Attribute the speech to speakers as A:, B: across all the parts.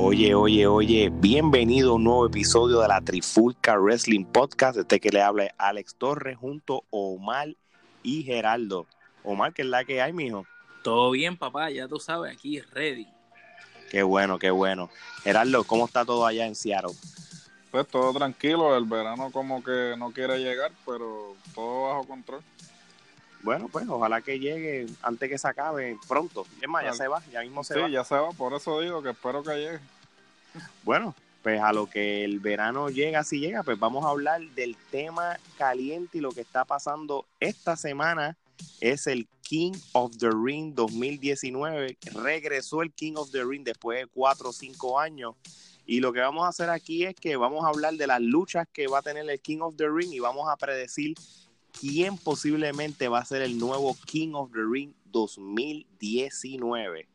A: Oye, oye, oye, bienvenido a un nuevo episodio de la Trifulca Wrestling Podcast. Este que le habla es Alex Torres junto a Omar y Geraldo. Omar, ¿qué es la que hay, mijo?
B: Todo bien, papá, ya tú sabes, aquí ready.
A: Qué bueno, qué bueno. Geraldo, ¿cómo está todo allá en Seattle?
C: Pues todo tranquilo, el verano como que no quiere llegar, pero todo bajo control.
A: Bueno, pues ojalá que llegue antes que se acabe pronto. Es más, ya se va, ya mismo se
C: Sí,
A: va.
C: ya se va, por eso digo que espero que llegue.
A: Bueno, pues a lo que el verano llega, si llega, pues vamos a hablar del tema caliente y lo que está pasando esta semana es el King of the Ring 2019. Regresó el King of the Ring después de cuatro o cinco años. Y lo que vamos a hacer aquí es que vamos a hablar de las luchas que va a tener el King of the Ring y vamos a predecir quién posiblemente va a ser el nuevo King of the Ring 2019.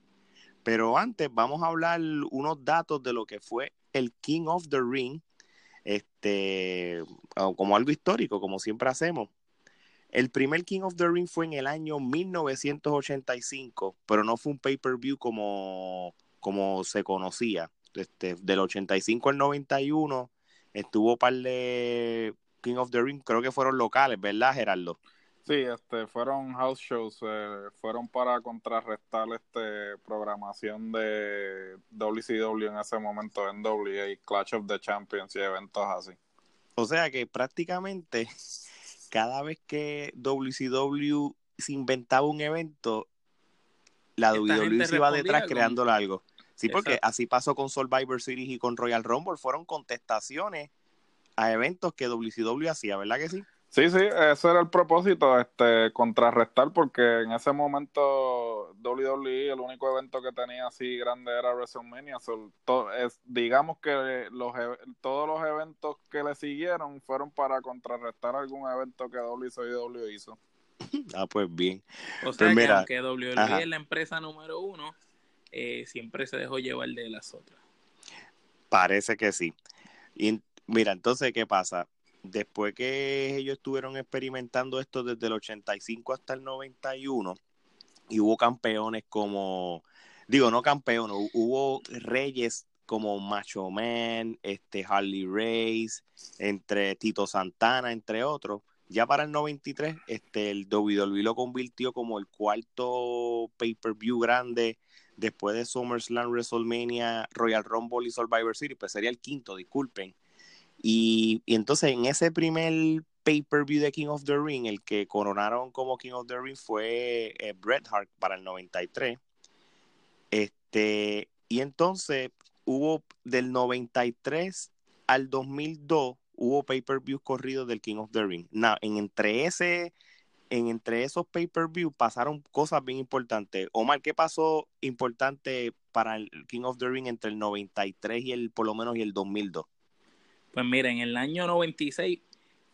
A: Pero antes vamos a hablar unos datos de lo que fue el King of the Ring, este, como algo histórico, como siempre hacemos. El primer King of the Ring fue en el año 1985, pero no fue un pay-per-view como, como se conocía. Este, del 85 al 91 estuvo par de King of the Ring, creo que fueron locales, ¿verdad, Gerardo?
C: Sí, este, fueron house shows, eh, fueron para contrarrestar este programación de WCW en ese momento, en WA, Clash of the Champions y eventos así.
A: O sea que prácticamente cada vez que WCW se inventaba un evento, la
B: Esta
A: WWE se iba detrás creándolo algo. Sí, porque
B: Exacto.
A: así pasó con Survivor Series y con Royal Rumble. Fueron contestaciones a eventos que WCW hacía, ¿verdad que sí?
C: Sí, sí, ese era el propósito, este, contrarrestar, porque en ese momento WWE, el único evento que tenía así grande era WrestleMania. so, to- es, digamos que los, e- todos los eventos que le siguieron fueron para contrarrestar algún evento que WCW hizo.
A: Ah, pues bien.
B: O sea
A: Pues
B: que
A: mira,
B: aunque WWE
A: ajá.
B: es la empresa número uno, eh, siempre se dejó llevar de las otras.
A: Parece que sí. Y mira, entonces, ¿qué pasa? Después que ellos estuvieron experimentando esto desde el 85 hasta el 91, y hubo campeones como, digo, no campeones, hu- hubo reyes como Macho Man, este Harley Race, entre Tito Santana, entre otros. Ya para el 93, este, el WWE lo convirtió como el cuarto pay-per-view grande después de SummerSlam, WrestleMania, Royal Rumble y Survivor Series, pues sería el quinto, disculpen. Y, entonces en ese primer pay-per-view de King of the Ring, el que coronaron como King of the Ring fue eh, Bret Hart para el 93. Este, y entonces hubo del 93 al 2002 hubo pay-per-views corridos del King of the Ring. Now, en entre ese en entre esos pay-per-view pasaron cosas bien importantes. Omar, ¿qué pasó importante para el King of the Ring entre el 93 y el por lo menos y el 2002?
B: Pues mira, en el año 96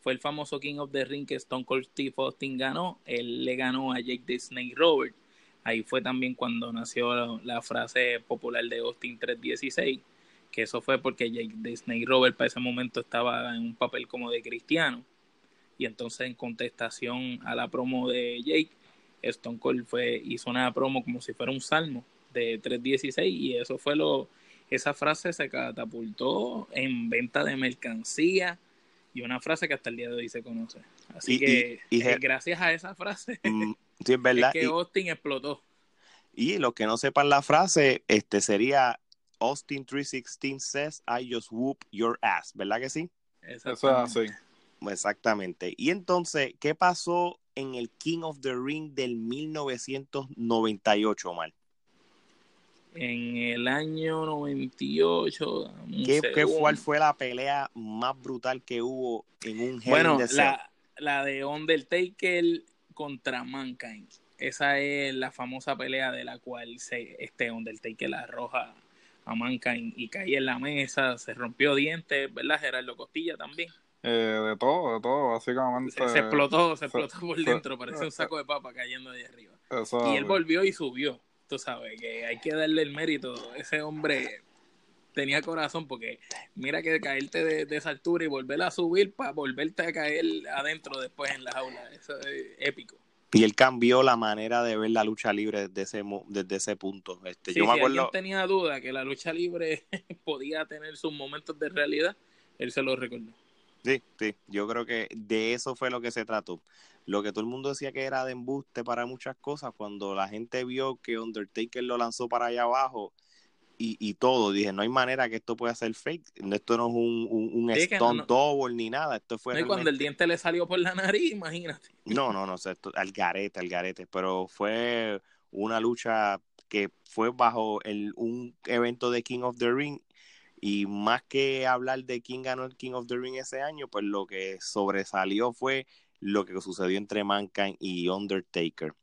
B: fue el famoso King of the Ring que Stone Cold Steve Austin ganó. Él le ganó a Jake Snake Robert. Ahí fue también cuando nació la, frase popular de Austin 316, que eso fue porque Jake Snake Robert para ese momento estaba en un papel como de cristiano. Y entonces en contestación a la promo de Jake, Stone Cold fue, hizo una promo como si fuera un salmo de 316 y eso fue lo, esa frase se catapultó en venta de mercancía y una frase que hasta el día de hoy se conoce. Así
A: Y-
B: que
A: y- y-
B: eh, gracias a esa frase
A: Mm, sí, es verdad.
B: es que
A: Y-
B: Austin explotó.
A: Y los que no sepan la frase, este sería Austin 316 says I just whoop your ass, ¿verdad que sí?
C: Eso es
B: Exactamente.
C: así.
A: Exactamente. Y entonces, ¿qué pasó en el King of the Ring del 1998, Omar?
B: En el año 98. un
A: ¿Qué, qué cuál fue la pelea más brutal que hubo en un Hell
B: Bueno,
A: in the Cell?
B: la, la de Undertaker contra Mankind. Esa es la famosa pelea de la cual se, este Undertaker la arroja a Mankind y caía en la mesa, se rompió dientes, ¿verdad? Gerardo Costilla también.
C: Eh, de todo, de todo, básicamente.
B: Se, explotó, se, explotó por dentro, parece un saco de papa cayendo de arriba. y él volvió y subió. Tú sabes que hay que darle el mérito. Ese hombre tenía corazón porque mira que caerte de, esa altura y volver a subir para volverte a caer adentro después en la jaula. Eso es épico.
A: Y él cambió la manera de ver la lucha libre desde ese, desde ese punto. Este, yo me acuerdo...
B: si alguien tenía duda que la lucha libre podía tener sus momentos de realidad, él se lo recordó.
A: Sí, sí, yo creo que de eso fue lo que se trató. Lo que todo el mundo decía que era de embuste para muchas cosas, cuando la gente vio que Undertaker lo lanzó para allá abajo y, y todo, dije, no hay manera que esto pueda ser fake. Esto no es un, un, stone double ni nada. Esto fue.
B: cuando el diente le salió por la nariz, imagínate.
A: No, no, no, esto, al garete, al garete. Pero fue una lucha que fue bajo el, un evento de King of the Ring y más que hablar de quién ganó el King of the Ring ese año, pues lo que sobresalió fue lo que sucedió entre Mankind y Undertaker.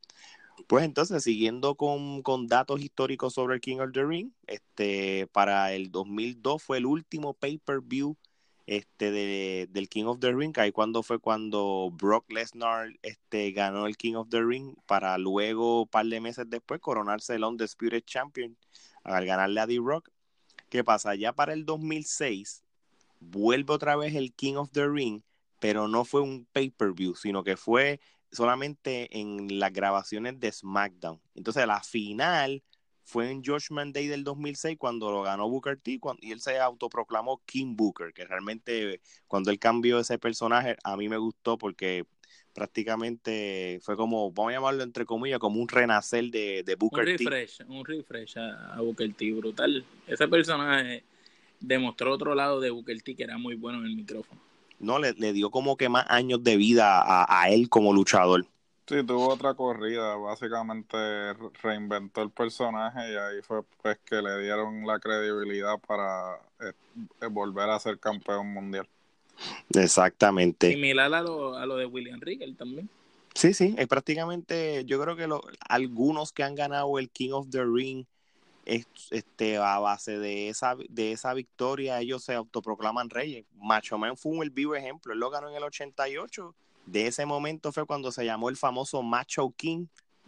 A: Pues entonces, siguiendo con, datos históricos sobre el King of the Ring, este, para el 2002 fue el último pay-per-view este, de, del King of the Ring, ahí cuando fue cuando Brock Lesnar este, ganó el King of the Ring para luego, un par de meses después, coronarse el Undisputed Champion al ganarle a D-Rock. ¿Qué pasa? Ya para el 2006 vuelve otra vez el King of the Ring, pero no fue un pay-per-view, sino que fue solamente en las grabaciones de SmackDown. Entonces la final fue en Judgment Day del 2006 cuando lo ganó Booker T y él se autoproclamó King Booker, que realmente cuando él cambió ese personaje a mí me gustó porque prácticamente fue como, vamos a llamarlo entre comillas, como un renacer de, de Booker
B: T. Un refresh, un refresh a, Booker T, brutal. Ese personaje demostró otro lado de Booker T que era muy bueno en el micrófono.
A: No, le, dio como que más años de vida a, él como luchador.
C: Sí, tuvo otra corrida, básicamente reinventó el personaje y ahí fue pues que le dieron la credibilidad para eh, volver a ser campeón mundial.
A: Exactamente.
B: Similar a lo, a lo de William Regal también.
A: Sí, sí, es prácticamente, yo creo que lo, algunos que han ganado el King of the Ring, este, a base de esa, de esa victoria, ellos se autoproclaman reyes. Macho Man fue el vivo ejemplo, él lo ganó en el 88. De ese momento fue cuando se llamó el famoso Macho King,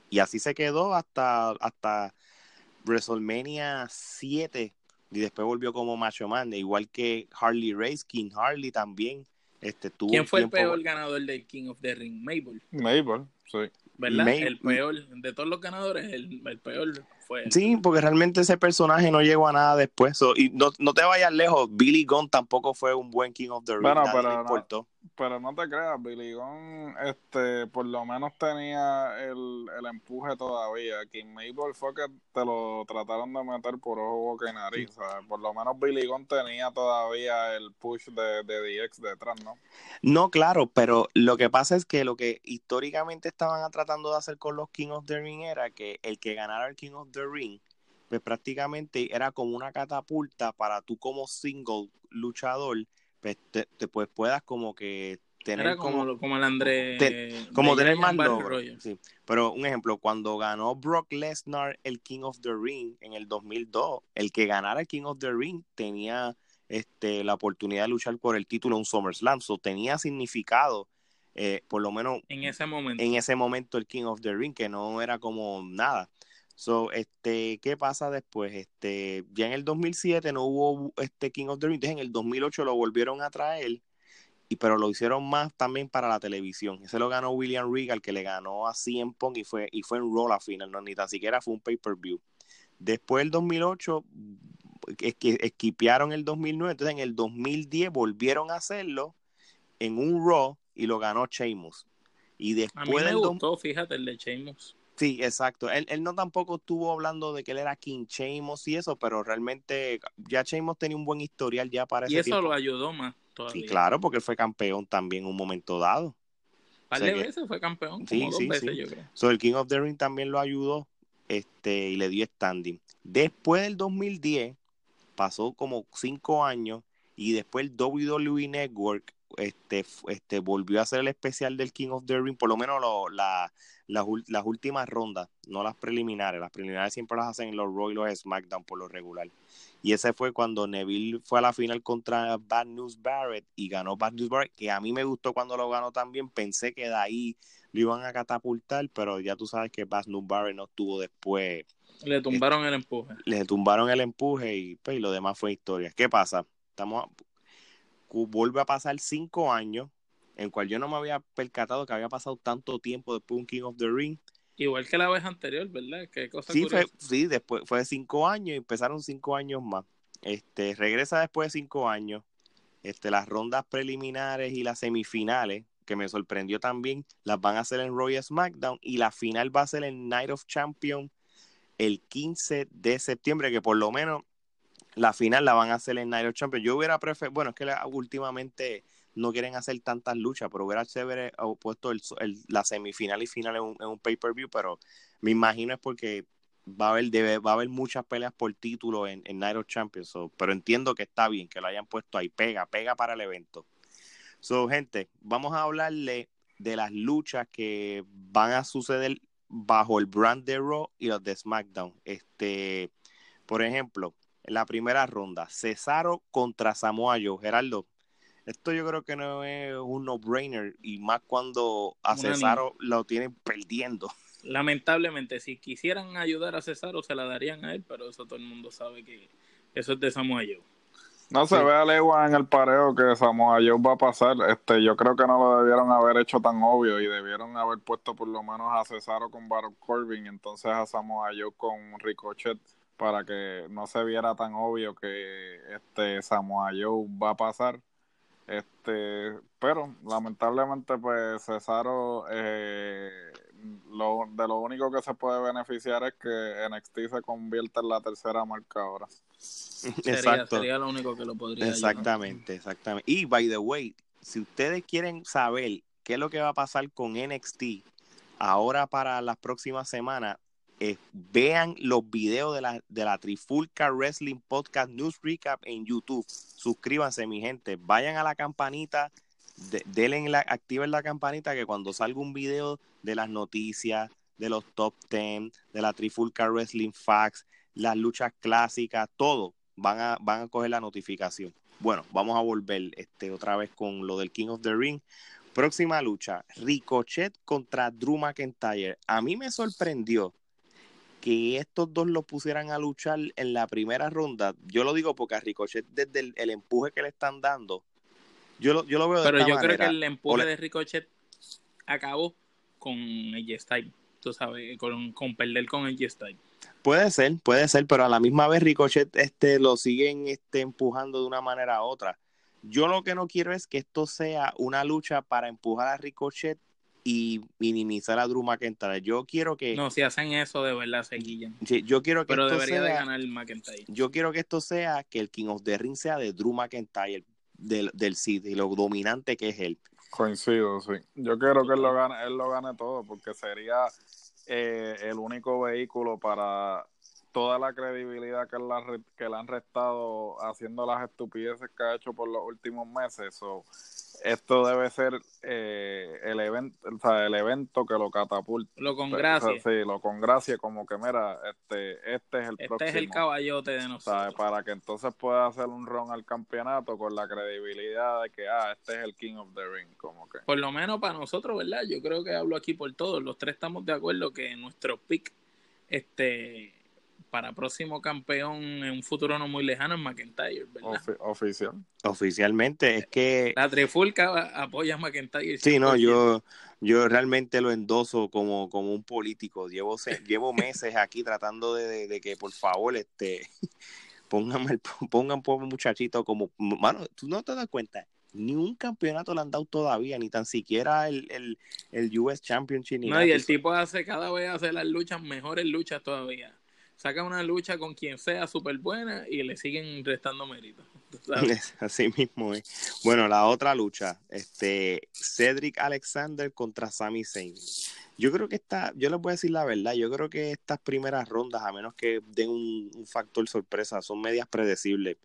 A: y así se quedó hasta, hasta WrestleMania 7, y después volvió como Macho Man, igual que Harley Race, King Harley también. Este, tuvo
B: ¿Quién fue el peor ganador del King of the Ring? Mabel.
C: Mabel, sí.
B: ¿Verdad? el peor, de todos los ganadores, el, el peor
A: Sí, porque realmente ese personaje no llegó a nada después. y no, no, te vayas lejos, Billy Gunn tampoco fue un buen King of the Ring.
C: Bueno, pero, no, pero no te creas, Billy Gunn este, por lo menos tenía el, el empuje todavía. King Mabel fue que te lo trataron de meter por ojo, boca y nariz. Por lo menos Billy Gunn tenía todavía el push de, de DX detrás, ¿no?
A: No, claro, pero lo que pasa es que lo que históricamente estaban tratando de hacer con los King of the Ring era que el que ganara el King of the Ring, pues prácticamente era como una catapulta para tú como single luchador, pues te, pues puedas como que tener
B: como, como, el André
A: como tener más logros. Sí. Pero un ejemplo, cuando ganó Brock Lesnar el King of the Ring en el 2002, el que ganara el King of the Ring tenía este, la oportunidad de luchar por el título en un SummerSlam, so, tenía significado. Eh, por lo menos
B: en ese momento
A: en ese momento el King of the Ring que no era como nada So, este, ¿qué pasa después? Este, ya en el 2007 no hubo este King of the Ring, entonces en el 2008 lo volvieron a traer, y, pero lo hicieron más también para la televisión. Ese lo ganó William Regal, que le ganó a CM Punk y fue, y fue en Raw la final, no ni tan siquiera fue un pay-per-view. Después del 2008, es que esquipearon el 2009, entonces en el 2010 volvieron a hacerlo en un Raw y lo ganó Sheamus. Y después
B: a mí me gustó, fíjate, el de Sheamus.
A: Sí, exacto. Él, él, no tampoco estuvo hablando de que él era King Sheamus y eso, pero realmente ya Sheamus tenía un buen historial ya para
B: y
A: ese
B: Y eso lo ayudó más
A: todavía. Sí, claro, porque él fue campeón también en un momento dado.
B: Un par de veces fue campeón, sí, sí, veces, yo creo.
A: So, el King of the Ring también lo ayudó este, y le dio standing. Después del 2010, pasó como cinco años, y después el WWE Network este, este, volvió a hacer el especial del King of the Ring, por lo menos la, las últimas rondas, no las preliminares. Las preliminares siempre las hacen en los Raw y los SmackDown por lo regular. Y ese fue cuando Neville fue a la final contra Bad News Barrett y ganó Bad News Barrett, que a mí me gustó cuando lo ganó también. Pensé que de ahí lo iban a catapultar, pero ya tú sabes que Bad News Barrett no estuvo después.
B: Le tumbaron el empuje.
A: Le tumbaron el empuje y, pues, y lo demás fue historia. ¿Qué pasa? Estamos vuelve a pasar cinco años, en cual yo no me había percatado que había pasado tanto tiempo después de un King of the Ring.
B: Igual que la vez anterior, ¿verdad? Qué cosa
A: sí, fue, sí, después fue de cinco años y empezaron cinco años más. Este, regresa después de cinco años. Este, las rondas preliminares y las semifinales, que me sorprendió también, las van a hacer en Royal SmackDown y la final va a ser en Night of Champions el 15 de septiembre, que por lo menos la final la van a hacer en of Champions. Yo hubiera preferido, bueno, es que últimamente no quieren hacer tantas luchas, pero hubiera chévere puesto el, la semifinal y final en un, pay-per-view, pero me imagino es porque va a haber, debe, va a haber muchas peleas por título en, en of Champions, pero entiendo que está bien que lo hayan puesto ahí, pega, pega para el evento. So, gente, vamos a hablarle de las luchas que van a suceder bajo el brand de Raw y los de SmackDown. Este, por ejemplo, en la primera ronda, Cesaro contra Samoa Joe. Gerardo, esto yo creo que no es un no-brainer y más cuando a Cesaro lo tienen perdiendo.
B: Lamentablemente, si quisieran ayudar a Cesaro, se la darían a él, pero eso todo el mundo sabe que eso es de Samoa Joe.
C: No se ve a legua en el pareo que Samoa Joe va a pasar. Este, yo creo que no lo debieron haber hecho tan obvio y debieron haber puesto por lo menos a Cesaro con Baron Corbin, entonces a Samoa Joe con Ricochet para que no se viera tan obvio que este Samoa Joe va a pasar. Este, pero lamentablemente pues Cesaro eh, lo, de lo único que se puede beneficiar es que NXT se convierta en la tercera marca ahora.
B: Exacto. Sería, lo único que lo podría
A: Exactamente, exactamente. Y by the way, si ustedes quieren saber qué es lo que va a pasar con NXT ahora para las próximas semanas, eh, vean los videos de la, de la Trifulca Wrestling Podcast News Recap en YouTube. Suscríbanse, mi gente. Vayan a la campanita, denle la, activen la campanita que cuando salga un video de las noticias, de los top 10, de la Trifulca Wrestling Facts, las luchas clásicas, todo, van a, van a coger la notificación. Bueno, vamos a volver este, otra vez con lo del King of the Ring. Próxima lucha, Ricochet contra Drew McIntyre. A mí me sorprendió que estos dos lo pusieran a luchar en la primera ronda, yo lo digo porque a Ricochet, desde el, empuje que le están dando, yo lo, yo lo veo de
B: Pero yo creo que el empuje de Ricochet acabó con el Style, tú sabes, con, con perder con el Style.
A: Puede ser, puede ser, pero a la misma vez Ricochet este, lo siguen este, empujando de una manera u otra. Yo lo que no quiero es que esto sea una lucha para empujar a Ricochet y minimizar a Drew McIntyre. Yo quiero que.
B: No, si hacen eso, de verdad se guillan.
A: yo quiero que
B: Pero debería de ganar el McIntyre.
A: Yo quiero que esto sea que el King of the Ring sea de Drew McIntyre, del, del y lo dominante que es él.
C: Coincido, sí. Yo quiero que él lo gane, él lo gane todo, porque sería eh, el único vehículo para toda la credibilidad que, que le han restado haciendo las estupideces que ha hecho por los últimos meses. o esto debe ser eh, el evento o sea, el evento que lo catapulta
B: lo con gracia.
C: sí lo con gracia como que mira este este es el
B: este es el caballote de nosotros.
C: para que entonces pueda hacer un ron al campeonato con la credibilidad de que ah este es el king of the ring como que.
B: Por lo menos para nosotros verdad yo creo que hablo aquí por todos. Los tres estamos de acuerdo que nuestro pick este para próximo campeón en un futuro no muy lejano en McIntyre, ¿verdad?
C: oficial.
A: Oficialmente, es que...
B: La Trifulca apoya a McIntyre.
A: Sí, no, yo, yo realmente lo endoso como, como un político. Llevo, llevo meses aquí tratando de, que, por favor, este pongan, pongan por muchachito como... Mano, tú no te das cuenta, ni un campeonato le han dado todavía, ni tan siquiera el, el, el US Championship.
B: no, y el tipo hace cada vez hace las luchas, mejores luchas todavía saca una lucha con quien sea súper buena y le siguen restando mérito.
A: Así mismo es. Bueno, la otra lucha, este Cedric Alexander contra Sami Zayn. Yo creo que esta, yo les voy a decir la verdad, yo creo que estas primeras rondas, a menos que den un, factor sorpresa, son medias predecibles.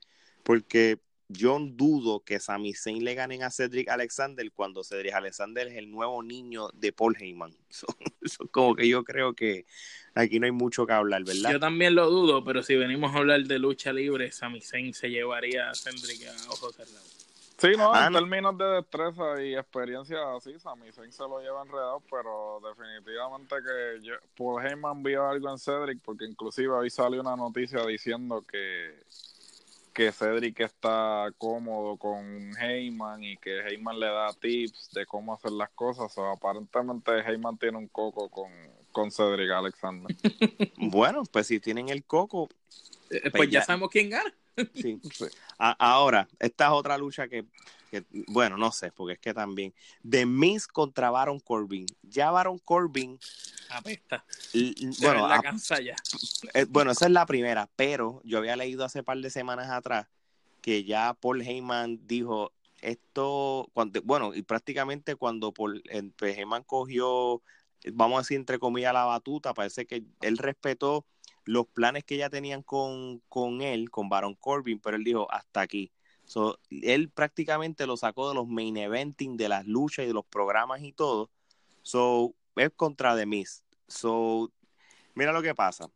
A: Porque yo dudo que Sami Zayn le ganen a Cedric Alexander cuando Cedric Alexander es el nuevo niño de Paul Heyman. Eso, como que yo creo que aquí no hay mucho que hablar, ¿verdad?
B: Yo también lo dudo, pero si venimos a hablar de lucha libre, Sami Zayn se llevaría a Cedric a ojos cerrados.
C: Sí, no, en términos de destreza y experiencia así, Sami Zayn se lo lleva enredado, pero definitivamente que yo, Paul Heyman vio algo en Cedric, porque inclusive hoy salió una noticia diciendo que que Cedric está cómodo con Heyman y que Heyman le da tips de cómo hacer las cosas. O aparentemente Heyman tiene un coco con, con Cedric Alexander.
A: bueno, pues si tienen el coco.
B: Eh, pues, pues, ya, sabemos quién gana.
A: sí. ahora, esta es otra lucha que, que, bueno, no sé, porque es que también. The Miz contra Baron Corbin. Ya Baron Corbin
B: apesta.
A: Bueno,
B: la cansa ya.
A: Eh, bueno, esa es la primera, pero yo había leído hace par de semanas atrás que ya Paul Heyman dijo esto, cuando, bueno, y prácticamente cuando Paul, pues, Heyman cogió, vamos a decir entre comillas, la batuta, parece que él respetó los planes que ya tenían con, con él, con Baron Corbin, pero él dijo hasta aquí. So, él prácticamente lo sacó de los main eventing, de las luchas y de los programas y todo. So, es contra The Miz. So, mira lo que pasa.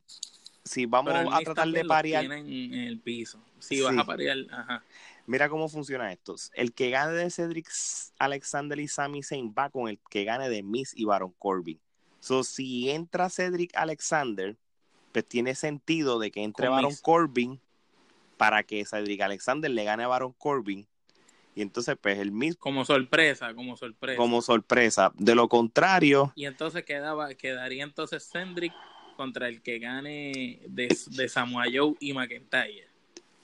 A: Si vamos a tratar de parear.
B: En el piso. Si vas a parear, ajá.
A: Mira cómo funciona esto. El que gane de Cedric Alexander y Sami Zayn va con el que gane de Miz y Baron Corbin. So, si entra Cedric Alexander, pues tiene sentido de que entre Baron Corbin para que Cedric Alexander le gane a Baron Corbin y entonces, pues el mismo.
B: Como sorpresa, como sorpresa.
A: Como sorpresa. De lo contrario.
B: Y entonces quedaba, quedaría entonces Cendric contra el que gane de, de Samoa Joe y McIntyre.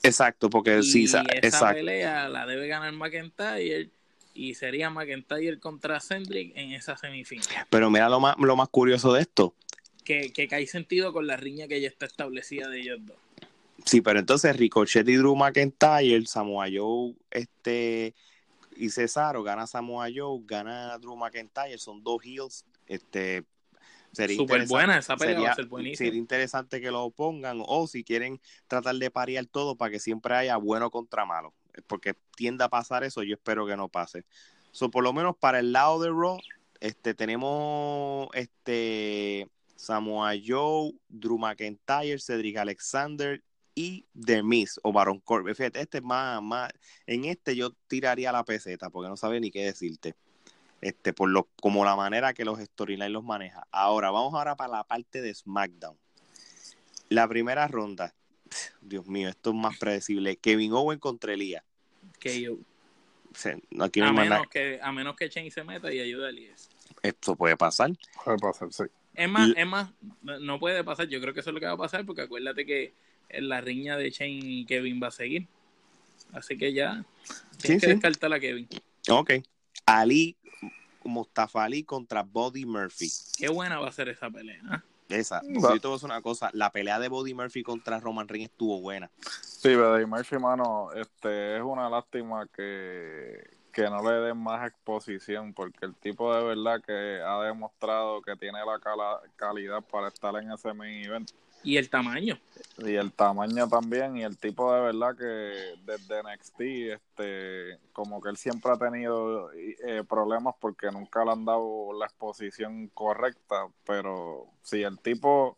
A: Exacto, porque
B: y
A: sí,
B: esa pelea la debe ganar McIntyre y sería McIntyre contra Cendric en esa semifinal.
A: Pero mira lo más, lo más curioso de esto.
B: Que, que cae sentido con la riña que ya está establecida de ellos dos.
A: Sí, pero entonces Ricochet y Drew McIntyre, Samoa Joe este, y Cesaro, gana Samoa Joe, gana Drew McIntyre, son dos heels. Este,
B: sería Super buena esa pelea, sería,
A: sería interesante que lo pongan, o si quieren tratar de parear todo para que siempre haya bueno contra malo, porque tiende a pasar eso, yo espero que no pase. So, por lo menos para el lado de Raw, este, tenemos este Samoa Joe, Drew McIntyre, Cedric Alexander y The Miss o Baron Corbin. Fíjate, este es más, más, en este yo tiraría la peseta porque no sabe ni qué decirte. Este, por lo, como la manera que los storylines los maneja. Ahora, vamos ahora para la parte de SmackDown. La primera ronda, Dios mío, esto es más predecible. Kevin Owen contra Elías.
B: Que yo.
A: aquí
B: a, menos que, a menos que Shane se meta y ayude a Elías.
A: Esto puede pasar.
C: Puede pasar, sí.
B: Es más, es más, no puede pasar. Yo creo que eso es lo que va a pasar porque acuérdate que la riña de Shane y Kevin va a seguir. Así que ya tienes que descartar a Kevin.
A: Ok. Ali, Mustafa Ali contra Body Murphy.
B: Qué buena va a ser esa pelea. ¿ah?
A: Esa. Si te una cosa, la pelea de Body Murphy contra Roman Reigns estuvo buena.
C: Sí, Body Murphy, mano, este, es una lástima que, que no le den más exposición, porque el tipo de verdad que ha demostrado que tiene la calidad para estar en ese main event.
B: Y el tamaño.
C: Y el tamaño también, y el tipo de verdad que desde NXT, este, como que él siempre ha tenido eh, problemas porque nunca le han dado la exposición correcta, pero si el tipo,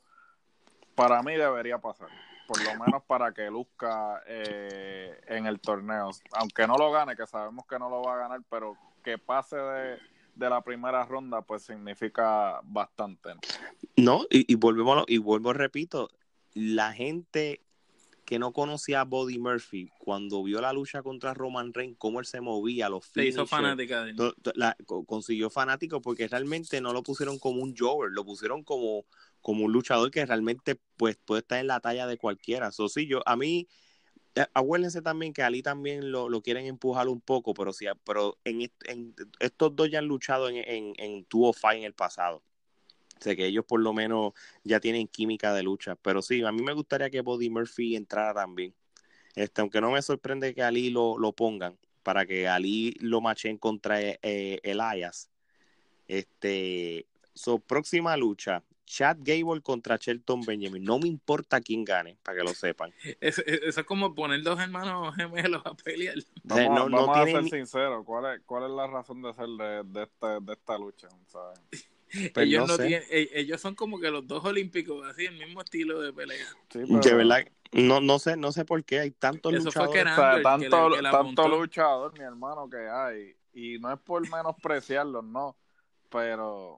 C: para mí debería pasar, por lo menos para que luzca eh, en el torneo, aunque no lo gane, que sabemos que no lo va a ganar, pero que pase de de la primera ronda, pues significa bastante.
A: No, y, y volvemos, y vuelvo, repito, la gente que no conocía a Body Murphy, cuando vio la lucha contra Roman Reigns, cómo él se movía, los
B: Se hizo fanática
A: consiguió fanático porque realmente no lo pusieron como un Jover, lo pusieron como, como un luchador que realmente pues puede estar en la talla de cualquiera. So, sí, yo, a mí, acuérdense también que Ali también lo, lo quieren empujar un poco, pero sí, pero en, estos dos ya han luchado en, en, en Fight en el pasado. sé que ellos por lo menos ya tienen química de lucha. Pero sí, a mí me gustaría que Body Murphy entrara también. Este, aunque no me sorprende que Ali lo, lo pongan para que Ali lo machen contra eh, Elias. Este, su próxima lucha, Chad Gable contra Shelton Benjamin. No me importa quién gane, para que lo sepan.
B: Eso, eso es como poner dos hermanos gemelos a pelear.
C: Vamos,
A: no- no
C: vamos a ser
A: ni-
C: sinceros, ¿cuál es, ¿cuál es la razón de ser de, de, esta, de esta lucha? ¿sabes?
A: Pues
B: ellos,
A: no
B: no
A: sé.
B: tienen, e- ellos son como que los dos olímpicos, así, el mismo estilo de pelea.
C: Sí,
A: De verdad, no, no sé, no sé por qué hay tantos
B: Eso
A: luchadores.
B: que
C: O sea,
B: que
C: tanto,
B: le- que la
C: tanto luchador, mi hermano, que hay. Y no es por menospreciarlos, no. Pero,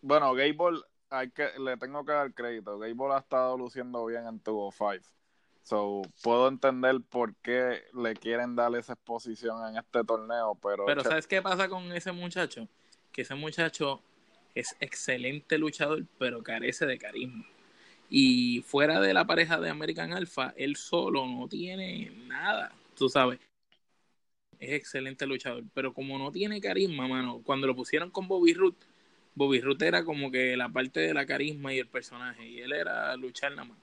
C: bueno, Gable, hay que, le tengo que dar crédito. Gable ha estado luciendo bien en 205. So, puedo entender por qué le quieren dar esa exposición en este torneo, pero,
B: Pero ¿sabes qué pasa con ese muchacho? Que ese muchacho es excelente luchador, pero carece de carisma. Y fuera de la pareja de American Alpha, él solo no tiene nada, tú sabes. Es excelente luchador, pero como no tiene carisma, mano, cuando lo pusieron con Bobby Root, Bobby Root era como que la parte de la carisma y el personaje, y él era luchar nada más.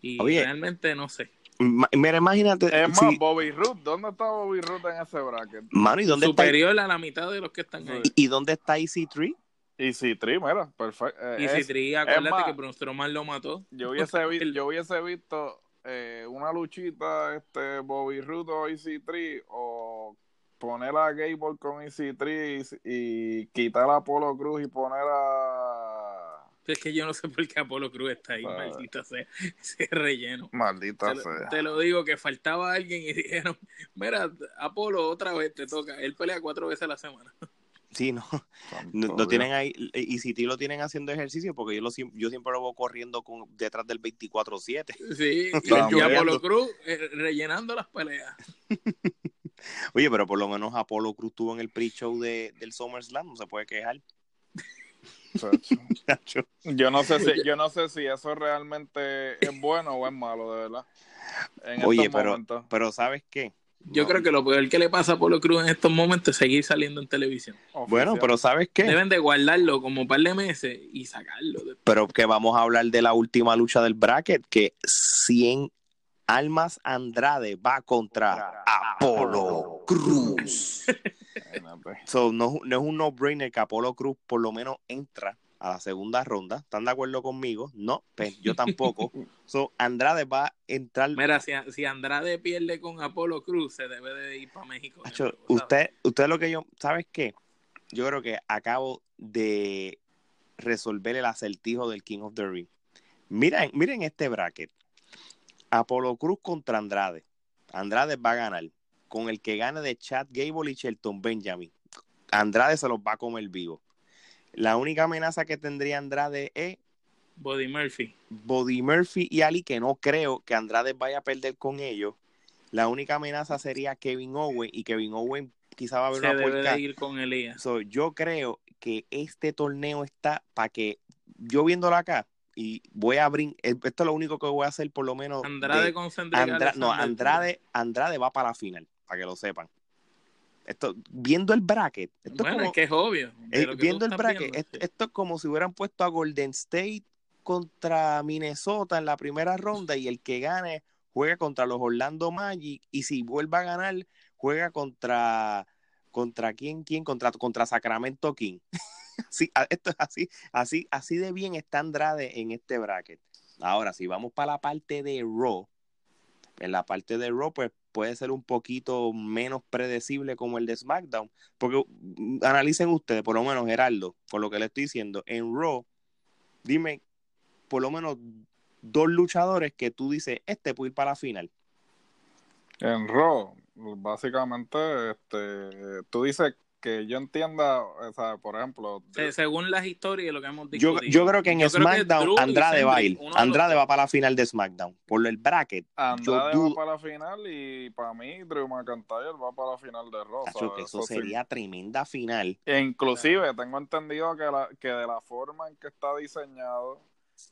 B: Y
A: Oye.
B: realmente no sé.
A: Mira, imagínate.
C: es más,
A: sí,
C: Bobby Roode, ¿dónde está Bobby Roode en ese bracket?
A: mano, ¿y dónde está?
B: Superior a la mitad de los que están ahí.
A: ¿Y dónde está EC3?
C: Y si Tri, mira, perfecto. Eh,
B: Y
C: es-
B: si Tri, acuérdate
C: más,
B: que Braun Strowman lo mató.
C: Yo hubiese, vi- yo hubiese visto eh, una luchita, este Bobby Roode o EC3, o poner a Gable con EC3 y, y quitar a Apolo Cruz y poner a.
B: Es que yo no sé por qué Apolo Cruz está ahí,
C: Ah.
B: maldita sea, ese relleno.
C: Maldita
B: Te,
C: sea.
B: te lo digo que faltaba alguien y dijeron, mira, Apolo otra vez te toca. Él pelea cuatro veces a la semana.
A: Sí, no. No, tienen ahí. Y si lo tienen haciendo ejercicio, porque yo, lo, yo siempre lo veo corriendo con, detrás del 24-7.
B: Sí, y
C: También.
B: Apolo Cruz eh, rellenando las peleas.
A: Oye, pero por lo menos Apolo Cruz tuvo en el pre-show de, del SummerSlam, no se puede quejar.
C: Yo no sé si, yo no sé si eso realmente es bueno o es malo, de verdad. En
A: Oye,
C: estos
A: pero,
C: momentos.
A: pero ¿sabes qué?
B: Yo
A: No.
B: creo que lo peor que le pasa a Apolo Cruz en estos momentos es seguir saliendo en televisión.
A: Bueno, pero ¿sabes qué?
B: Deben de guardarlo como un par de meses y sacarlo. de-
A: Pero que vamos a hablar de la última lucha del bracket, que 100 Almas Andrade va contra Apolo Cruz.
C: Imagínate.
A: So, no, no es un no-brainer que Apolo Cruz por lo menos entra a la segunda ronda. ¿Están de acuerdo conmigo? No, pues yo tampoco. So, Andrade va a entrar.
B: Mira, si, si Andrade pierde con Apolo Cruz, se debe de ir para México.
A: Acho, usted, usted lo que yo, ¿sabes qué? Yo creo que acabo de resolver el acertijo del King of the Ring. Miren, miren este bracket. Apolo Cruz contra Andrade. Andrade va a ganar. Con el que gane de Chad Gable y Shelton Benjamin. Andrade se los va a comer vivo. La única amenaza que tendría Andrade es
B: Body Murphy.
A: Body Murphy y Ali, que no creo que Andrade vaya a perder con ellos. La única amenaza sería Kevin Owen y Kevin Owen quizá va a haber
B: Se
A: una
B: debe de ir con Elías.
A: So, yo creo que este torneo está para que yo viéndolo acá y voy a abrir, esto es lo único que voy a hacer por lo menos.
B: Andrade
A: de-
B: con
A: Andra- no. Andrade, Andrade va para la final, para que lo sepan. Esto, viendo el bracket, esto
B: Bueno,
A: es como,
B: es que es obvio.
A: eh,
B: que
A: viendo el bracket,
B: viendo,
A: esto,
B: sí.
A: esto es como si hubieran puesto a Golden State contra Minnesota en la primera ronda y el que gane juega contra los Orlando Magic y si vuelve a ganar juega contra contra quién quién contra contra Sacramento King. sí, esto es así así así de bien está Andrade en este bracket. Ahora si vamos para la parte de Raw, en la parte de Raw pues puede ser un poquito menos predecible como el de SmackDown, porque mm, analicen ustedes, por lo menos Gerardo, por lo que le estoy diciendo, en Raw, dime por lo menos dos luchadores que tú dices, este puede ir para la final.
C: En Raw, básicamente, este, tú dices que yo entienda, o sea, por ejemplo,
B: Se- según las historias y lo que hemos
A: Yo,
B: discutido.
A: yo creo que en
B: Yo creo que
A: SmackDown Andrade va a ir.
B: Los
A: Andrade va para la final de SmackDown. Por el bracket,
C: Andrade
A: yo
C: va para la final y para mí Drew McIntyre va para la final de
A: que eso
C: sí.
A: sería tremenda final.
C: E inclusive tengo entendido que, la, que de la forma en que está diseñado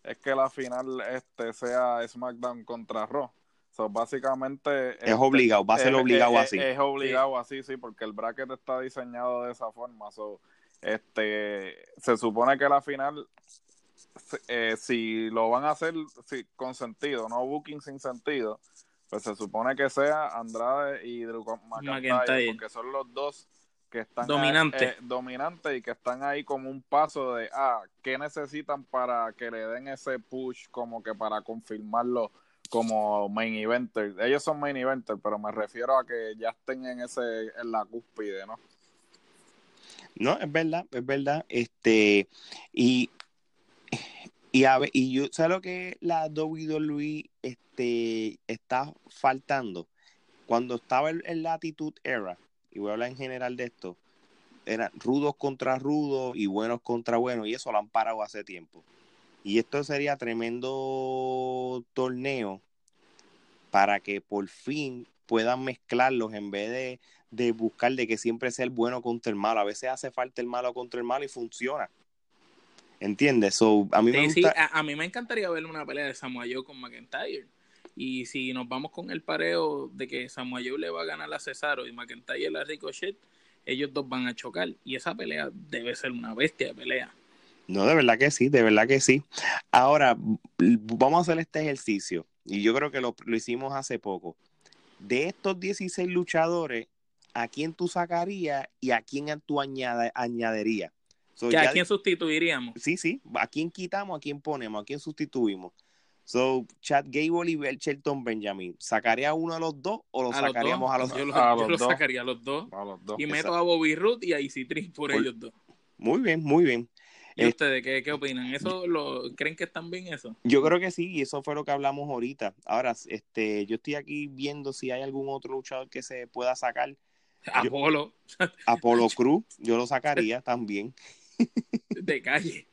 C: es que la final este sea SmackDown contra Raw. So, básicamente
A: Es
C: este,
A: obligado, va a ser obligado
C: es-
A: así.
C: Es, obligado así, sí, porque el bracket está diseñado de esa forma. So, este, se supone que la final, se- eh, si lo van a hacer si, con sentido, no booking sin sentido, pues se supone que sea Andrade y Drew McIntyre,
B: McIntyre.
C: porque son los dos que están
B: dominante.
C: eh, dominantes y que están ahí como un paso de, ah, ¿qué necesitan para que le den ese push como que para confirmarlo como main eventer? Ellos son main eventer, pero me refiero a que ya estén en ese en la cúspide, ¿no?
A: No, es verdad, es verdad. Este, y, y a y yo, ¿sabes lo que la WWE este, está faltando? Cuando estaba el, el Latitude Era, y voy a hablar en general de esto, eran rudos contra rudos y buenos contra buenos, y eso lo han parado hace tiempo. Y esto sería tremendo torneo para que por fin puedan mezclarlos en vez de, de buscar de que siempre sea el bueno contra el malo. A veces hace falta el malo contra el malo y funciona. ¿Entiendes? So, a mí me
B: Sí,
A: gusta.
B: sí, a, a mí me encantaría ver una pelea de Samoa Joe con McIntyre. Y si nos vamos con el pareo de que Samoa Joe le va a ganar a Cesaro y McIntyre a Ricochet, ellos dos van a chocar. Y esa pelea debe ser una bestia de pelea.
A: No, de verdad que sí, de verdad que sí. Ahora, vamos a hacer este ejercicio. Y yo creo que lo, lo hicimos hace poco. De estos 16 luchadores, ¿a quién tú sacarías y a quién tú añada- añadirías? So,
B: ¿Que
A: ya
B: ¿A quién sustituiríamos?
A: Sí, sí. ¿A quién quitamos? ¿A quién ponemos? ¿A quién sustituimos? So, Chad Gable y Shelton Benjamin. ¿Sacaría uno de los dos o lo
B: A los
A: sacaríamos
B: dos.
A: a los
B: Yo, lo,
C: a
B: yo
C: los
B: lo
C: dos.
B: sacaría a los dos.
C: A los dos.
B: Y meto
A: Exacto.
B: a Bobby Root y a Easy Tree por
A: Por-
B: ellos dos.
A: Muy bien, muy bien.
B: ¿Y ustedes qué, qué opinan? ¿Eso lo creen que están bien eso?
A: Yo creo que sí, y eso fue lo que hablamos ahorita. Ahora, este, yo estoy aquí viendo si hay algún otro luchador que se pueda sacar. Yo-
B: Apolo,
A: Apolo Cruz, yo lo sacaría también.
B: de calle.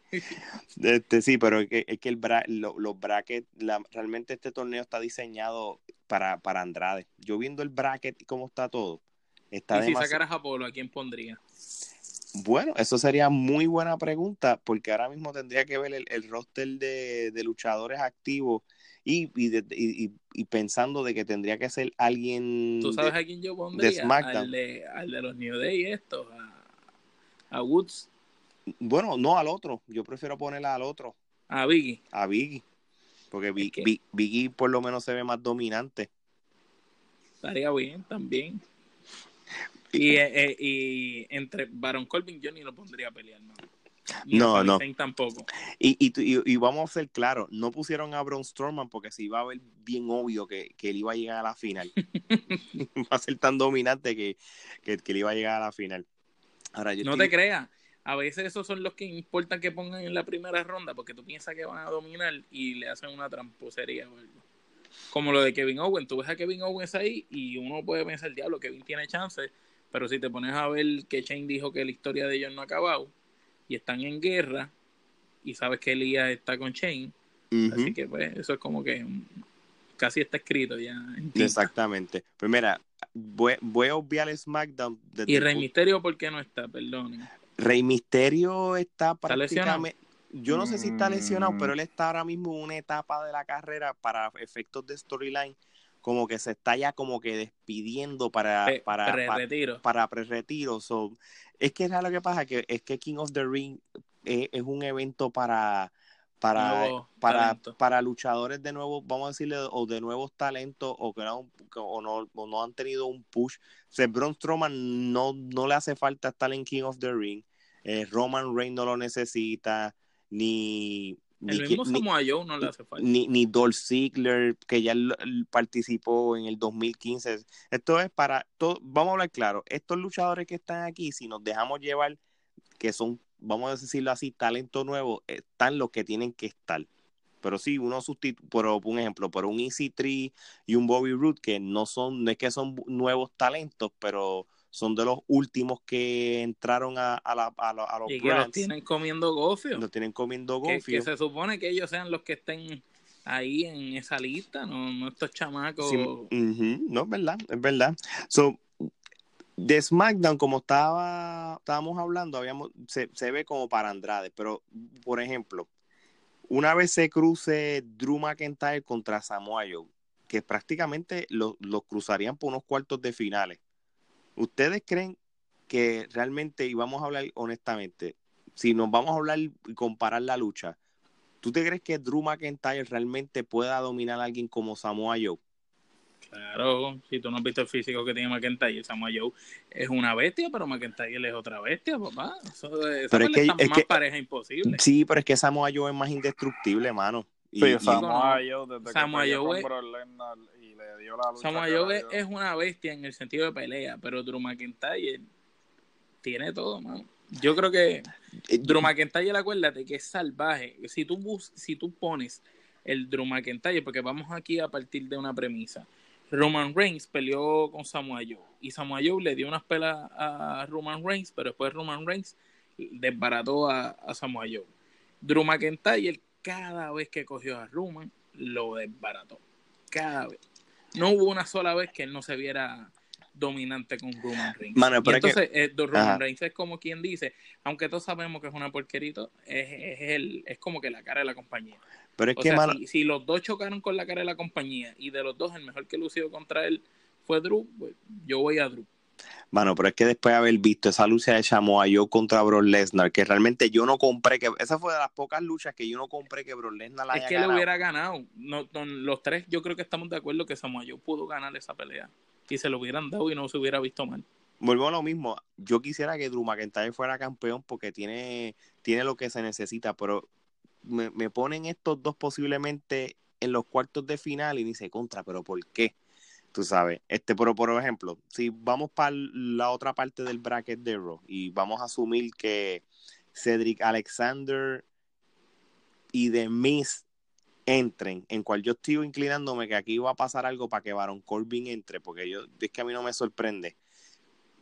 A: Este, sí, pero es que, es que el bra- lo- los brackets, la- realmente este torneo está diseñado para, para Andrade. Yo viendo el bracket y cómo está todo, está
B: y si
A: demasiado...
B: sacaras a Apolo, ¿a quién pondría?
A: Bueno, eso sería muy buena pregunta, porque ahora mismo tendría que ver el, el roster de, de luchadores activos y, y, de- y- pensando de que tendría que ser alguien...
B: ¿Tú
A: de-
B: sabes a quién yo pondría? Al de, al de los New Day estos, a, a Woods,
A: Bueno, no al otro, yo prefiero ponerla al otro,
B: a Biggie.
A: a Biggie, porque Big-
B: que-
A: Big- Biggie por lo menos se ve más dominante.
B: Estaría bien también. Y, eh, eh, y entre Baron Corbin yo ni lo pondría a pelear, ¿no? Ni
A: No, no.
B: Tampoco.
A: Y, y, y- vamos a ser claros, no pusieron a Braun Strowman porque se iba a ver bien obvio que, que él iba a llegar a la final. Va a ser tan dominante que, que, que él iba a llegar a la final. Ahora, yo
B: No
A: estoy-
B: te creas. A veces esos son los que importan que pongan en la primera ronda porque tú piensas que van a dominar y le hacen una tramposería o algo. Como lo de Kevin Owen. Tú ves a Kevin Owens ahí y uno puede pensar, diablo, Kevin tiene chance. Pero si te pones a ver que Shane dijo que la historia de ellos no ha acabado y están en guerra y sabes que Elías está con Shane, así que pues eso es como que casi está escrito ya.
A: Exactamente. Pues mira, voy, voy a obviar el SmackDown. desde
B: Y Rey Misterio, ¿por qué no está? Perdonen.
A: Rey Misterio está
B: ¿Está lesionado?
A: prácticamente. Yo no sé si está lesionado,
C: Mm.
A: pero él está ahora mismo en una etapa de la carrera para efectos de storyline, como que se está ya como que despidiendo para,
B: Pe-
A: para, para,
B: pre-retiro.
A: para pre-retiro. So, es que es lo que pasa, que es que King of the Ring es, es un evento para para, para, para luchadores de nuevo, vamos a decirle, o de nuevos talentos, o que no, o no, o no han tenido un push. O sea, Braun Strowman no, no le hace falta estar en King of the Ring. Eh, Roman Reigns no lo necesita, ni, ni,
B: El mismo Samoa Joe no le hace falta.
A: ni, ni Dolph Ziggler, que ya participó en el 2015. Esto es para, todo, vamos a hablar claro, estos luchadores que están aquí, si nos dejamos llevar, que son, vamos a decirlo así, talento nuevo, están los que tienen que estar. Pero sí, uno sustituye, por un ejemplo, por un Easy Tree y un Bobby Root, que no son, no es que son nuevos talentos, pero son de los últimos que entraron a, a, la- a lo- a los
B: y que los tienen comiendo gofio.
A: Lo tienen comiendo
B: que,
A: gofio.
B: que se supone que ellos sean los que estén ahí en esa lista, no, no estos chamacos.
A: Sí, no, es verdad, es verdad. So, de SmackDown, como estaba, estábamos hablando, habíamos, se, se ve como para Andrade, pero, por ejemplo, una vez se cruce Drew McIntyre contra Samoa Joe, que prácticamente los lo cruzarían por unos cuartos de finales. ¿Ustedes creen que realmente, y vamos a hablar honestamente, si nos vamos a hablar y comparar la lucha, ¿tú te crees que Drew McIntyre realmente pueda dominar a alguien como Samoa Joe?
B: Claro, si tú no has visto el físico que tiene McIntyre, Samoa Joe es una bestia, pero McIntyre es otra bestia, papá. Eso,
A: pero es que, es
B: más pareja imposible.
A: Sí, pero es que Samoa Joe es más indestructible, mano.
C: Y, sí, Samoa Joe desde
B: Samoa
C: que
B: Joe,
C: y le dio la lucha
B: Samoa Joe es una bestia en el sentido de pelea, pero Drew McIntyre tiene todo, mano. Yo creo que eh, Drew McIntyre, acuérdate que es salvaje. Si tú, bus si tú pones el Drew McIntyre, porque vamos aquí a partir de una premisa. Roman Reigns peleó con Samoa Joe y Samoa Joe le dio unas pelas a Roman Reigns, pero después Roman Reigns desbarató a, a Samoa Joe. Drew McIntyre cada vez que cogió a Roman lo desbarató. Cada vez. No hubo una sola vez que él no se viera dominante con Roman Reigns. entonces, eh, Roman Reigns es como quien dice, aunque todos sabemos que es una porquerito, es, es, el, es como que la cara de la compañía.
A: Pero es que,
B: si, si, los dos chocaron con la cara de la compañía y de los dos el mejor que lució contra él fue Drew, pues, yo voy a Drew.
A: Bueno, pero es que después de haber visto esa lucha de Samoa yo contra Brock Lesnar, que realmente yo no compré, que esa fue de las pocas luchas que yo no compré que Brock Lesnar la
B: Es que le hubiera ganado. No, los tres yo creo que estamos de acuerdo que Samoa Joe pudo ganar esa pelea. Y se lo hubieran dado y no se hubiera visto mal.
A: Vuelvo a lo mismo. Yo quisiera que Drew McIntyre fuera campeón porque tiene, tiene lo que se necesita, pero me, me ponen estos dos posiblemente en los cuartos de final y dice contra, pero ¿por qué? Tú sabes, este, pero por ejemplo, si vamos para la otra parte del bracket de Raw y vamos a asumir que Cedric Alexander y The Miz entren, en cual yo estoy inclinándome que aquí va a pasar algo para que Baron Corbin entre, porque yo es que a mí no me sorprende.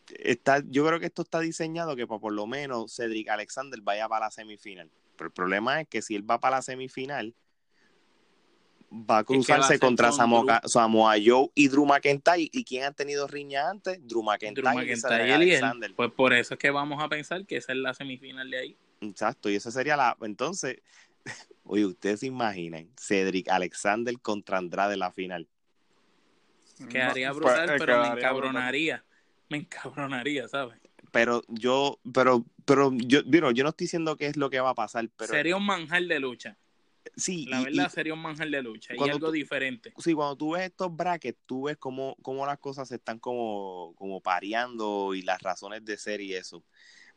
A: Está, yo creo que esto está diseñado que para por lo menos Cedric Alexander vaya para la semifinal. Pero el problema es que si él va para la semifinal, va a cruzarse contra Samoa, Samoa, Joe y Drew McIntyre. ¿Y quién ha tenido riña antes? Drew McIntyre, y, Alexander.
B: Pues por eso es que vamos a pensar que esa es la semifinal de ahí.
A: Exacto, y esa sería la. Entonces, oye, ustedes se imaginan Cedric Alexander contra Andrade en la final.
B: Quedaría pues, brutal, pero me encabronaría. Me encabronaría, ¿sabes?
A: Pero yo, pero, pero yo, yo no estoy diciendo qué es lo que va a pasar, pero.
B: Sería un manjar de lucha.
A: Sí,
B: la verdad sería un manjar de lucha y algo diferente.
A: Sí, cuando tú ves estos brackets, tú ves cómo, cómo las cosas se están como, como pareando y las razones de ser y eso.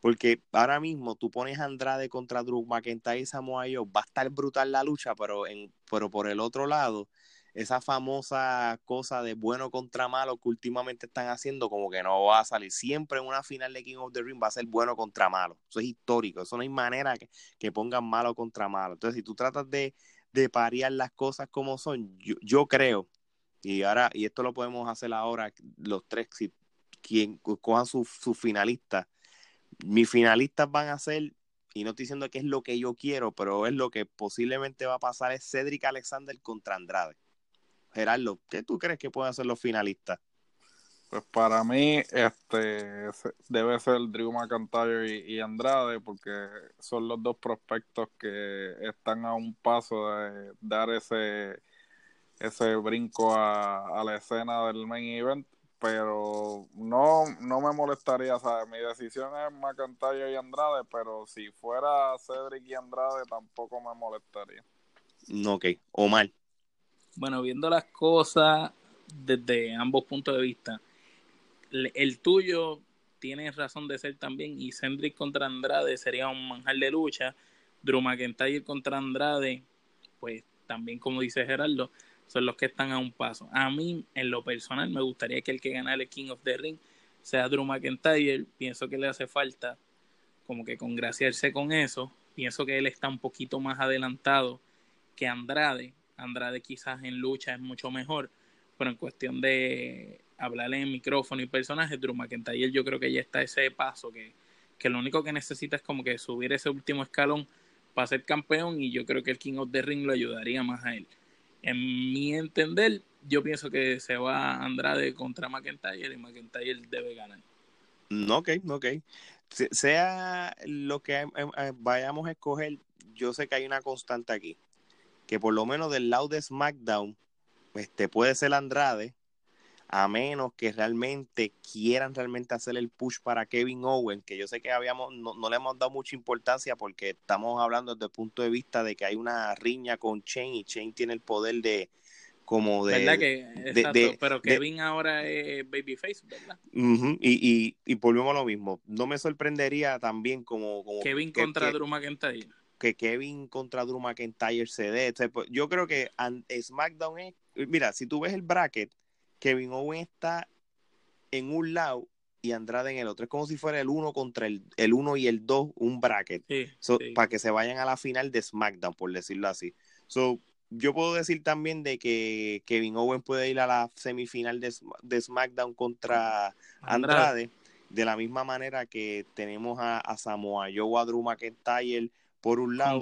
A: Porque ahora mismo tú pones Andrade contra Drew McIntyre y Samoa Joe, va a estar brutal la lucha, pero, en, pero por el otro lado, esa famosa cosa de bueno contra malo que últimamente están haciendo, como que no va a salir. Siempre en una final de King of the Ring va a ser bueno contra malo. Eso es histórico. Eso no hay manera que, que pongan malo contra malo. Entonces, si tú tratas de, de parear las cosas como son, yo, creo, y ahora, y esto lo podemos hacer ahora, los tres, si quien cojan su, su finalista, mis finalistas van a ser y no estoy diciendo que es lo que yo quiero, pero es lo que posiblemente va a pasar es Cedric Alexander contra Andrade. Gerardo, ¿qué tú crees que pueden ser los finalistas?
C: Pues para mí, este debe ser Drew McIntyre y, Andrade, porque son los dos prospectos que están a un paso de dar ese, ese brinco a, la escena del main event. Pero no, no me molestaría, ¿sabes? Mi decisión es McIntyre y Andrade, pero si fuera Cedric y Andrade tampoco me molestaría.
A: Ok. Omar.
B: Bueno, viendo las cosas desde ambos puntos de vista, el tuyo tiene razón de ser también y Cendric contra Andrade sería un manjar de lucha. Drew McIntyre contra Andrade, pues también como dice Gerardo, son los que están a un paso. A mí, en lo personal, me gustaría que el que ganara el King of the Ring sea Drew McIntyre. Pienso que le hace falta como que congraciarse con eso. Pienso que él está un poquito más adelantado que Andrade. Andrade quizás en lucha es mucho mejor, pero en cuestión de hablarle en micrófono y personaje, Drew McIntyre yo creo que ya está ese paso que, que lo único que necesita es como que subir ese último escalón para ser campeón y yo creo que el King of the Ring lo ayudaría más a él. En mi entender, yo pienso que se va Andrade contra McIntyre y McIntyre debe ganar.
A: Ok, ok. Sea lo que eh, eh, vayamos a escoger, yo sé que hay una constante aquí que por lo menos del lado de SmackDown este, puede ser Andrade, a menos que realmente quieran realmente hacer el push para Kevin Owen, que yo sé que habíamos no, le hemos dado mucha importancia porque estamos hablando desde el punto de vista de que hay una riña con Chain y Chain tiene el poder de como de...
B: ¿Verdad que? Exacto, pero Kevin ahora es babyface, ¿verdad?
A: y, y, y volvemos a lo mismo. No me sorprendería también como... como
B: Kevin contra Drew McIntyre.
A: Que Kevin contra Drew McIntyre se dé. Pues, yo creo que SmackDown es... Mira, si tú ves el bracket, Kevin Owens está en un lado y Andrade en el otro. Es como si fuera el uno contra el, el uno y el dos, un bracket. Para que se vayan a la final de SmackDown, por decirlo así. So, yo puedo decir también de que Kevin Owens puede ir a la semifinal de, de SmackDown contra Andrade. de la misma manera que tenemos a, a Samoa Joe, a Drew McIntyre por un lado.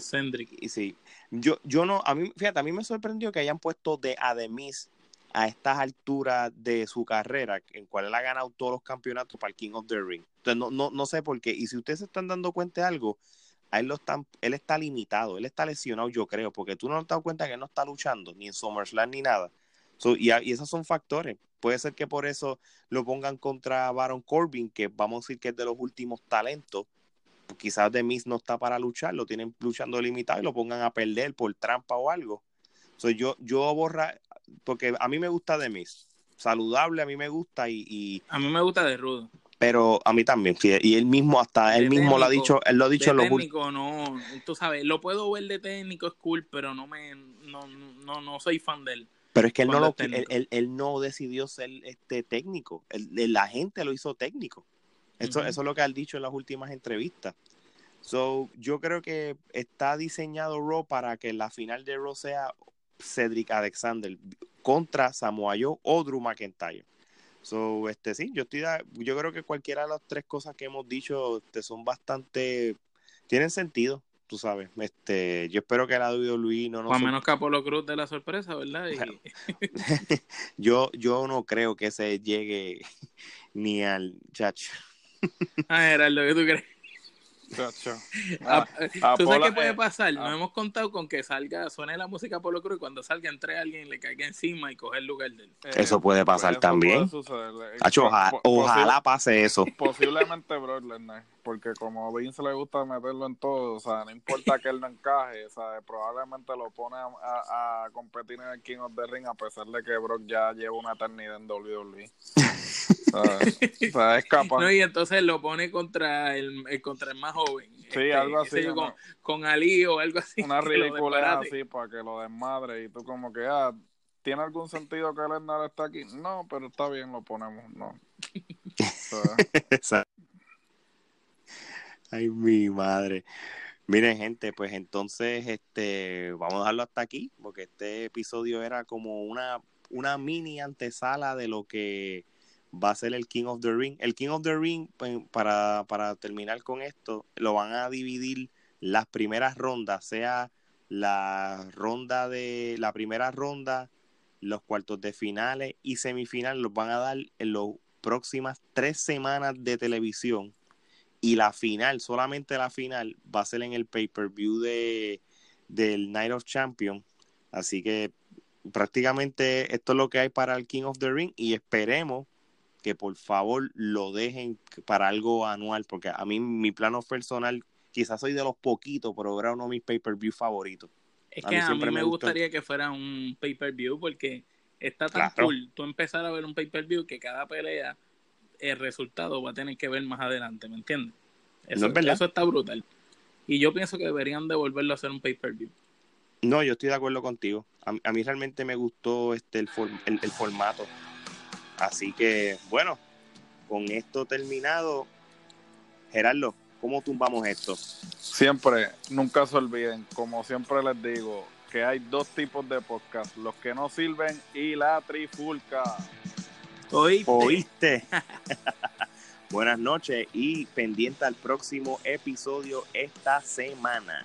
A: Y sí, yo, yo no, a mí, fíjate, a mí me sorprendió que hayan puesto de Ademis a estas alturas de su carrera, en cual él ha ganado todos los campeonatos para el King of the Ring. Entonces, no, no, no sé por qué. Y si ustedes se están dando cuenta de algo, él, lo están, él está limitado, él está lesionado, yo creo, porque tú no te has dado cuenta que él no está luchando, ni en SummerSlam ni nada. y, y, esos son factores. Puede ser que por eso lo pongan contra Baron Corbin, que vamos a decir que es de los últimos talentos. Quizás de Miz no está para luchar, lo tienen luchando limitado y lo pongan a perder por trampa o algo. So, yo, yo borra, porque a mí me gusta de Miz. Saludable, a mí me gusta y,
B: A mí me gusta de Rudo
A: pero a mí también, y él mismo hasta él mismo lo ha dicho, él lo ha dicho
B: en los técnico no, tú sabes, lo puedo ver de técnico es cool, pero no me no, no, no soy fan de él.
A: Pero es que él no lo, él, él, no decidió ser este técnico, la gente lo hizo técnico. Eso, eso es lo que ha dicho en las últimas entrevistas. So, yo creo que está diseñado Raw para que la final de Raw sea Cedric Alexander contra Samoa Joe o Drew McIntyre. So, este sí, yo estoy yo creo que cualquiera de las tres cosas que hemos dicho este, son bastante tienen sentido, tú sabes. Este, yo espero que la WWE no
B: nos menos que Apolo Cruz de la sorpresa, ¿verdad?
A: yo yo no creo que se llegue ni al chacho.
B: ah, era lo que tú crees. Ah, ah, ¿Tú sabes qué puede pasar? Nos ah. hemos contado con que salga, suene la música por lo Cruz y cuando salga entre alguien le caiga encima y coge el lugar de él.
A: Eh, eso puede pasar también. ojalá, pase eso.
C: Posiblemente bro, porque como a Vince le gusta meterlo en todo, o sea, no importa que él no encaje, o sea, probablemente lo pone a, competir en el King of the Ring a pesar de que Brock ya lleva una eternidad en WWE. o sea, es capaz.
B: No, y entonces lo pone contra el, contra el más joven.
C: Sí, este, algo así.
B: con, Ali o algo así.
C: Una ridícula así para que lo desmadre y tú como que, ah, ¿tiene algún sentido que Lesnar está aquí? No, pero está bien, lo ponemos, no.
A: Ay, mi madre. Miren, gente, pues entonces este vamos a dejarlo hasta aquí, porque este episodio era como una, una mini antesala de lo que va a ser el King of the Ring. El King of the Ring, pues, para, para terminar con esto, lo van a dividir las primeras rondas, sea la ronda de la primera ronda, los cuartos de finales y semifinales los van a dar en las próximas tres semanas de televisión y la final, solamente la final, va a ser en el pay-per-view de, del Night of Champions. Así que prácticamente esto es lo que hay para el King of the Ring y esperemos que por favor lo dejen para algo anual, porque a mí mi plano personal, quizás soy de los poquitos, pero era uno de mis pay-per-view favoritos.
B: Es que a mí, me, gustaría que fuera un pay-per-view porque está tan cool tú empezar a ver un pay-per-view que cada pelea el resultado va a tener que ver más adelante, ¿me entiendes? Eso, eso está brutal. Y yo pienso que deberían devolverlo a hacer un pay-per-view.
A: No, yo estoy de acuerdo contigo. A, mí realmente me gustó este el, el, formato. Así que, bueno, con esto terminado, Gerardo, ¿cómo tumbamos esto?
C: Siempre, nunca se olviden, como siempre les digo, que hay dos tipos de podcast, los que no sirven y la trifulca.
A: ¿Oíste? Buenas noches y pendiente al próximo episodio esta semana.